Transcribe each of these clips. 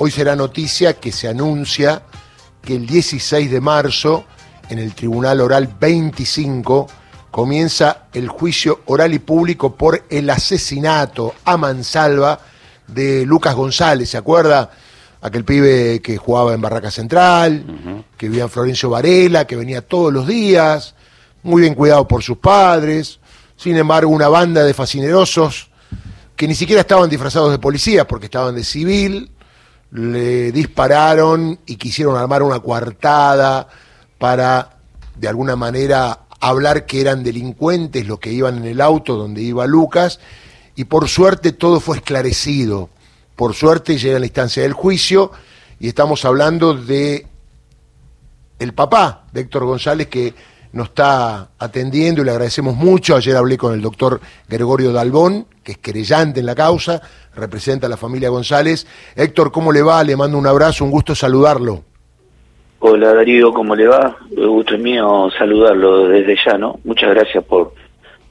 Hoy será noticia que se anuncia que el 16 de marzo, en el Tribunal Oral 25, comienza el juicio oral y público por el asesinato a mansalva de Lucas González, ¿se acuerda? Aquel pibe que jugaba en Barraca Central, que vivía en Florencio Varela, que venía todos los días, muy bien cuidado por sus padres. Sin embargo, una banda de fascinerosos que ni siquiera estaban disfrazados de policías porque estaban de civil, le dispararon y quisieron armar una coartada para, de alguna manera, hablar que eran delincuentes los que iban en el auto donde iba Lucas, y por suerte todo fue esclarecido. Por suerte llega la instancia del juicio y estamos hablando de el papá de Héctor González que nos está atendiendo y le agradecemos mucho. Ayer hablé con el doctor Gregorio Dalbón, que es querellante en la causa, representa a la familia González. Héctor, ¿cómo le va? Le mando un abrazo, un gusto saludarlo. Hola Darío, ¿cómo le va? El gusto es mío saludarlo desde ya, ¿no? Muchas gracias por,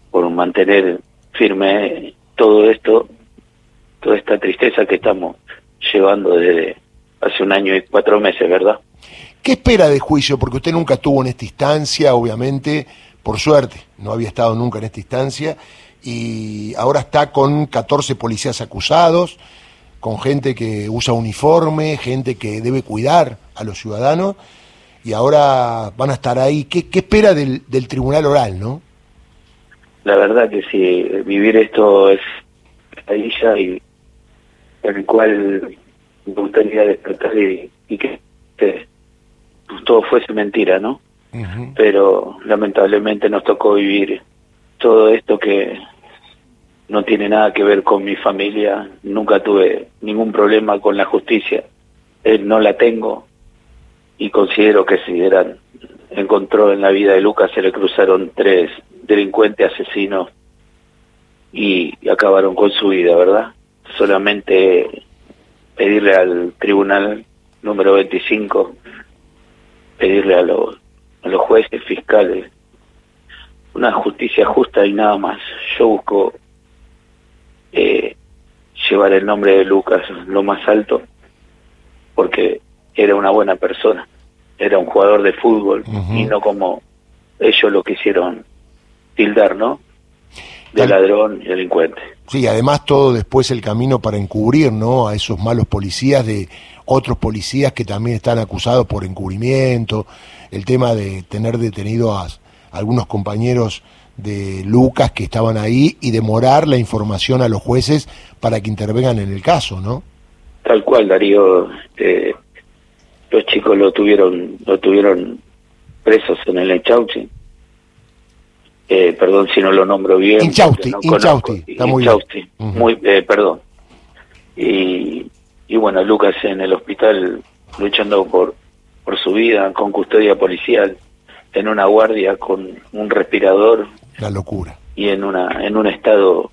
por mantener firme todo esto, toda esta tristeza que estamos llevando desde hace un año y cuatro meses, ¿verdad? ¿Qué espera de juicio? Porque usted nunca estuvo en esta instancia, obviamente, por suerte, no había estado nunca en esta instancia, y ahora está con 14 policías acusados, con gente que usa uniforme, gente que debe cuidar a los ciudadanos, y ahora van a estar ahí. ¿Qué, espera del, tribunal oral, no? La verdad que sí, vivir esto es ya y en el cual me gustaría despertar y, que, todo fuese mentira, ¿no? Pero lamentablemente nos tocó vivir todo esto que no tiene nada que ver con mi familia, nunca tuve ningún problema con la justicia, eh, no la tengo y considero que si eran, encontró en la vida de Lucas se le cruzaron tres delincuentes asesinos y, acabaron con su vida, ¿verdad? Solamente pedirle al tribunal número 25, pedirle a los, a los jueces fiscales una justicia justa y nada más. Yo busco eh, llevar el nombre de Lucas lo más alto, porque era una buena persona, era un jugador de fútbol y no como ellos lo quisieron tildar, ¿no? De ladrón y delincuente. Sí, además todo después el camino para encubrir, ¿no? A esos malos policías de otros policías que también están acusados por encubrimiento, el tema de tener detenido a algunos compañeros de Lucas que estaban ahí y demorar la información a los jueces para que intervengan en el caso, ¿no? Tal cual, Darío. Eh, los chicos lo tuvieron, lo tuvieron presos en el Enchausti. Eh, perdón si no lo nombro bien. Inchausti, Inchausti, está muy bien. muy, eh, perdón. Y, y bueno, Lucas en el hospital luchando por, por su vida, con custodia policial, en una guardia con un respirador la locura. Y en, una, en un estado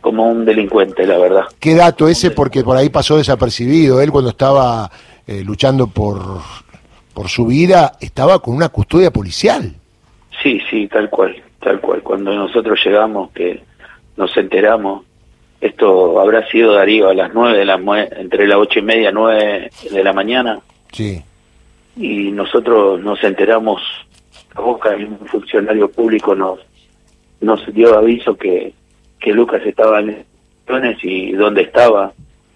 como un delincuente, la verdad. ¿Qué dato ese? Porque por ahí pasó desapercibido. Él cuando estaba eh, luchando por, por su vida, estaba con una custodia policial. Sí, sí, tal cual, tal cual. Cuando nosotros llegamos, que nos enteramos, esto habrá sido Darío a las nueve de la entre las ocho y media nueve de la mañana. Sí. Y nosotros nos enteramos boca y un funcionario público nos nos dio aviso que, que Lucas estaba en y dónde estaba,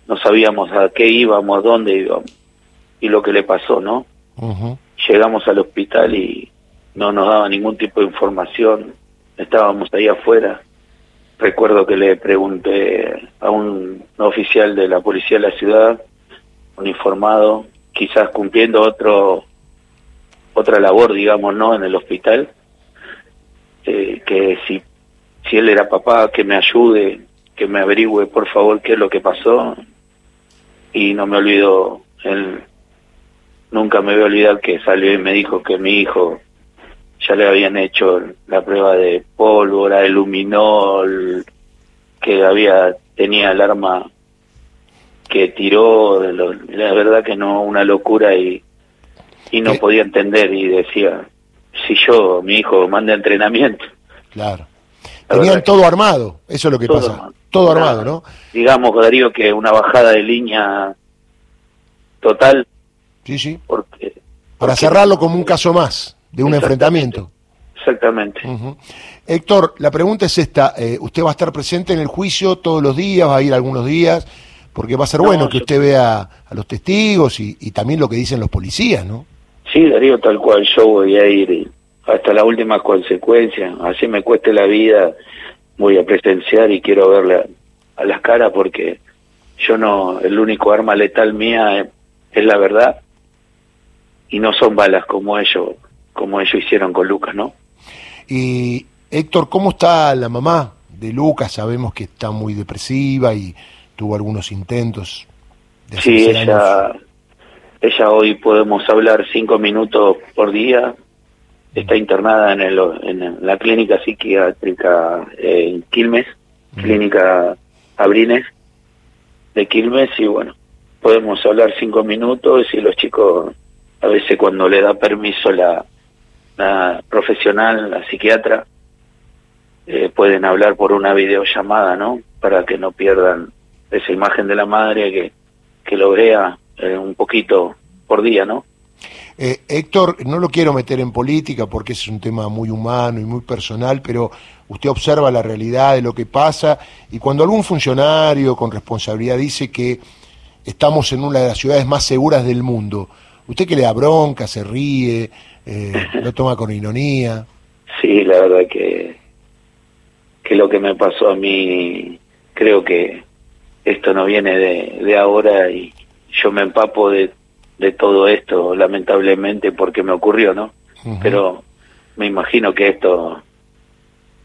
no sabíamos a qué íbamos, dónde íbamos y lo que le pasó, ¿no? Llegamos al hospital y no nos daba ningún tipo de información, estábamos ahí afuera. Recuerdo que le pregunté a un oficial de la policía de la ciudad, un informado, quizás cumpliendo otro otra labor, digamos, ¿no? En el hospital, eh, que si, si él era papá, que me ayude, que me averigüe, por favor, qué es lo que pasó. Y no me olvido, él nunca me voy a olvidar que salió y me dijo que mi hijo ya le habían hecho la prueba de pólvora, el luminol, que había tenía el arma que tiró, la verdad que no, una locura y y no podía entender y decía, si yo, mi hijo, manda entrenamiento. Claro. Tenían todo armado, eso es lo que pasa. Todo armado, ¿no? Digamos, Darío, que una bajada de línea total. Sí, sí. Porque, Para cerrarlo como un caso más de un enfrentamiento. Exactamente. Héctor, la pregunta es esta, eh, ¿usted va a estar presente en el juicio todos los días, va a ir algunos días? Porque va a ser bueno que usted vea a los testigos y, y, también lo que dicen los policías, ¿no? Sí, Darío, tal cual, yo voy a ir hasta la última consecuencia, así me cueste la vida, voy a presenciar y quiero verle a, las caras porque yo no, el único arma letal mía es, la verdad y no son balas como ellos, como ellos hicieron con Lucas, ¿no? Y Héctor, ¿cómo está la mamá de Lucas? Sabemos que está muy depresiva y tuvo algunos intentos de Sí, ella, ella hoy podemos hablar cinco minutos por día, está internada en, el, en la clínica psiquiátrica en Quilmes, clínica Abrines de Quilmes y bueno, podemos hablar cinco minutos y los chicos a veces cuando le da permiso la, la profesional, la psiquiatra, eh, pueden hablar por una videollamada, ¿no? Para que no pierdan esa imagen de la madre, que, que lo vea eh, un poquito por día, ¿no? Eh, Héctor, no lo quiero meter en política porque es un tema muy humano y muy personal, pero usted observa la realidad de lo que pasa y cuando algún funcionario con responsabilidad dice que estamos en una de las ciudades más seguras del mundo, usted que le da bronca, se ríe, eh, lo toma con ironía. Sí, la verdad que, que lo que me pasó a mí, creo que esto no viene de, de ahora y yo me empapo de de todo esto, lamentablemente, porque me ocurrió, ¿no? Pero me imagino que esto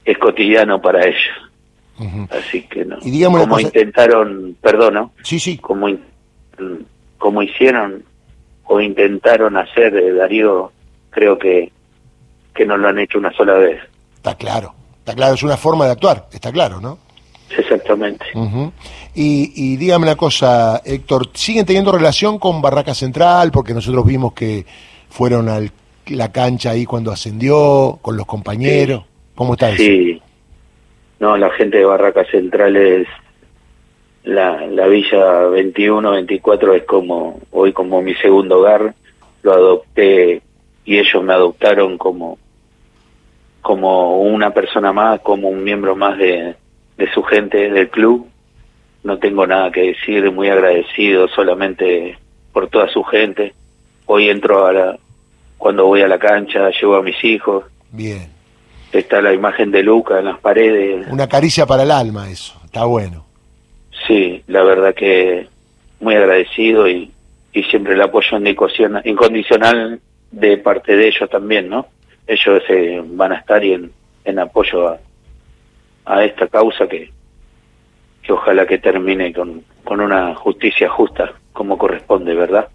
es cotidiano para ellos. Así que no. Y como intentaron, perdón, Sí, sí. Como, como hicieron o intentaron hacer, eh, Darío, creo que, que no lo han hecho una sola vez. Está claro, está claro, es una forma de actuar, está claro, ¿no? Exactamente. y, y, dígame una cosa, Héctor, ¿siguen teniendo relación con Barraca Central? Porque nosotros vimos que fueron a la cancha ahí cuando ascendió, con los compañeros. ¿Cómo está eso? Sí, no, la gente de Barraca Central es la, la Villa 21, 24 es como hoy como mi segundo hogar. Lo adopté y ellos me adoptaron como como una persona más, como un miembro más de, de su gente del club. No tengo nada que decir, muy agradecido solamente por toda su gente. Hoy entro a la, cuando voy a la cancha, llevo a mis hijos. Bien. Está la imagen de Luca en las paredes. Una caricia para el alma eso, está bueno. Sí, la verdad que muy agradecido y, y siempre el apoyo incondicional de parte de ellos también, ¿no? Ellos eh, van a estar y en, en apoyo a, a esta causa que, que ojalá que termine con, con una justicia justa como corresponde, ¿verdad?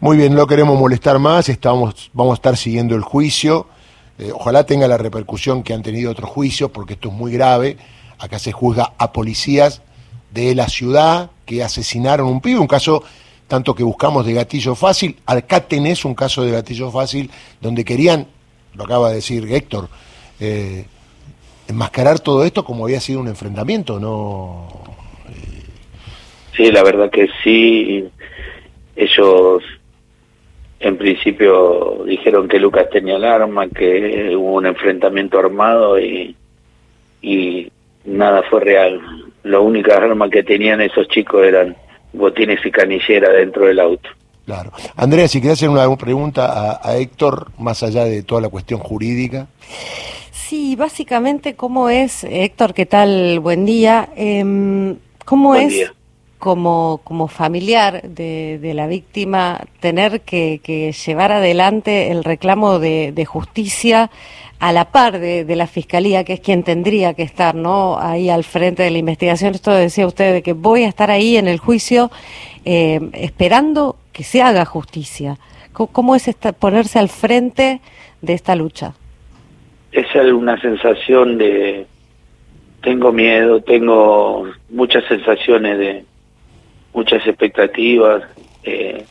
Muy bien, no queremos molestar más, estamos, vamos a estar siguiendo el juicio. Eh, ojalá tenga la repercusión que han tenido otros juicios, porque esto es muy grave. Acá se juzga a policías de la ciudad que asesinaron un pibe, un caso tanto que buscamos de gatillo fácil. Acá tenés un caso de gatillo fácil donde querían, lo acaba de decir Héctor, eh, enmascarar todo esto como había sido un enfrentamiento, ¿no? Sí, la verdad que sí. Ellos en principio dijeron que Lucas tenía el arma, que hubo un enfrentamiento armado y, y nada fue real. La única arma que tenían esos chicos eran botines y canillera dentro del auto. Claro. Andrea, si querés hacer una pregunta a, a Héctor, más allá de toda la cuestión jurídica. Sí, básicamente, ¿cómo es, Héctor? ¿Qué tal? Buen día. Eh, ¿Cómo es como, como familiar de, de la víctima tener que, que, llevar adelante el reclamo de, de justicia a la par de, la fiscalía, que es quien tendría que estar, ¿no? Ahí al frente de la investigación. Esto decía usted de que voy a estar ahí en el juicio eh, esperando que se haga justicia. ¿Cómo, es ponerse al frente de esta lucha? es una sensación de tengo miedo, tengo muchas sensaciones de muchas expectativas. Eh,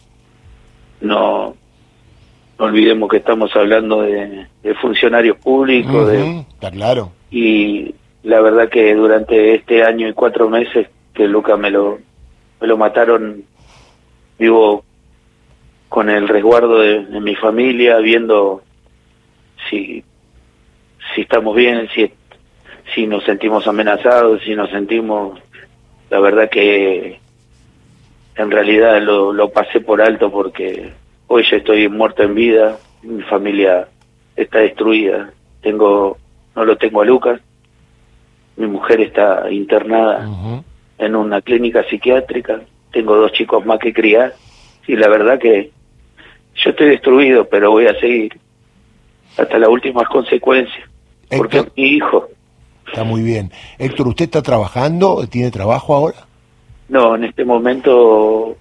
no, no olvidemos que estamos hablando de, de funcionarios públicos. de, está claro. Y la verdad que durante este año y cuatro meses que Luca me lo, me lo mataron, vivo con el resguardo de, mi familia, viendo si, si estamos bien, si, si nos sentimos amenazados, si nos sentimos, la verdad que en realidad lo, lo pasé por alto porque hoy ya estoy muerto en vida, mi familia está destruida, tengo, no lo tengo a Lucas, mi mujer está internada en una clínica psiquiátrica, tengo dos chicos más que criar y la verdad que yo estoy destruido, pero voy a seguir hasta las últimas consecuencias, porque mi hijo. Está muy bien. Héctor, ¿usted está trabajando? ¿Tiene trabajo ahora? No, en este momento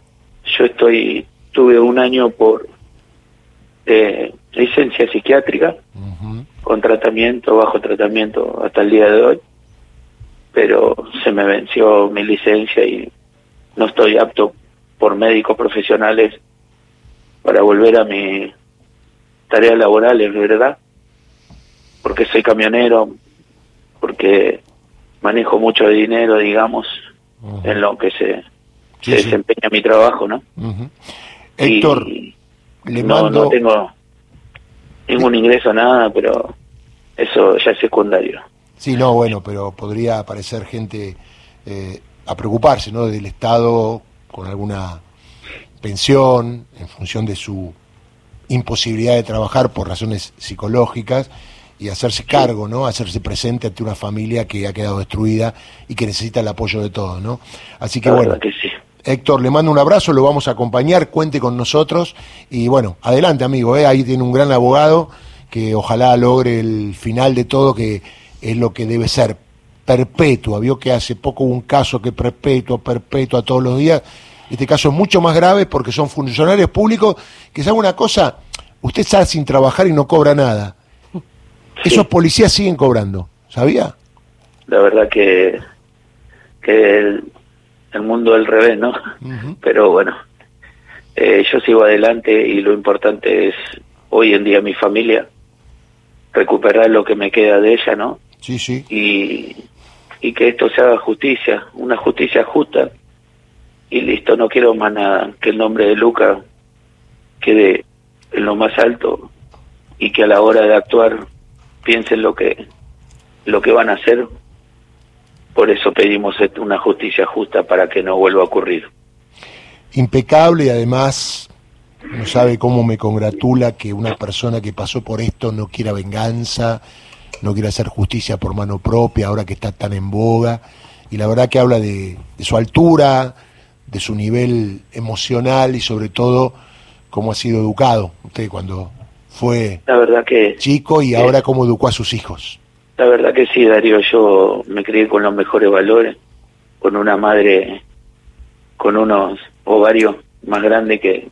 yo estoy, tuve un año por eh, licencia psiquiátrica, con tratamiento, bajo tratamiento hasta el día de hoy, pero se me venció mi licencia y no estoy apto por médicos profesionales para volver a mi tareas laborales, ¿verdad? Porque soy camionero, porque manejo mucho dinero, digamos, en lo que se, desempeña mi trabajo, ¿no? Héctor, le mando... no, tengo ningún ingreso, nada, pero eso ya es secundario. Sí, no, bueno, pero podría aparecer gente eh, a preocuparse, ¿no? Del Estado con alguna pensión en función de su imposibilidad de trabajar por razones psicológicas y hacerse cargo, ¿no? Hacerse presente ante una familia que ha quedado destruida y que necesita el apoyo de todos, ¿no? Así que bueno. Héctor, le mando un abrazo, lo vamos a acompañar, cuente con nosotros y bueno, adelante amigo, ¿eh? ahí tiene un gran abogado que ojalá logre el final de todo, que es lo que debe ser perpetua. Vio que hace poco hubo un caso que perpetua, perpetua todos los días. Este caso es mucho más grave porque son funcionarios públicos que saben una cosa, usted está sin trabajar y no cobra nada. Esos policías siguen cobrando, ¿sabía? La verdad que, que el, mundo del revés, ¿no? Pero bueno, eh, yo sigo adelante y lo importante es hoy en día mi familia, recuperar lo que me queda de ella, ¿no? Sí, sí. Y, y que esto se haga justicia, una justicia justa. Y listo, no quiero más nada, que el nombre de Luca quede en lo más alto y que a la hora de actuar piensen lo que lo que van a hacer. Por eso pedimos una justicia justa para que no vuelva a ocurrir. Impecable y además no sabe cómo me congratula que una persona que pasó por esto no quiera venganza, no quiera hacer justicia por mano propia, ahora que está tan en boga. Y la verdad que habla de, su altura, de su nivel emocional y sobre todo cómo ha sido educado usted cuando fue la verdad que, chico y ahora cómo educó a sus hijos. La verdad que sí, Darío, yo me crié con los mejores valores, con una madre con unos ovarios más grandes que,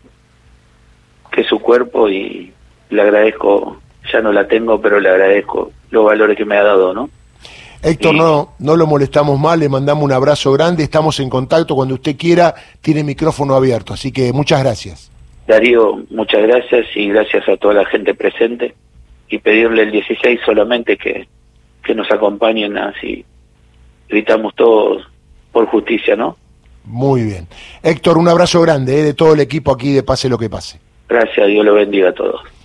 que su cuerpo y le agradezco, ya no la tengo, pero le agradezco los valores que me ha dado, ¿no? Héctor, no, no lo molestamos más, le mandamos un abrazo grande, estamos en contacto cuando usted quiera, tiene micrófono abierto, así que muchas gracias. Darío, muchas gracias y gracias a toda la gente presente y pedirle el 16 solamente que, que nos acompañen así gritamos todos por justicia, ¿no? Muy bien. Héctor, un abrazo grande ¿eh? de todo el equipo aquí de Pase lo que pase. Gracias, Dios lo bendiga a todos.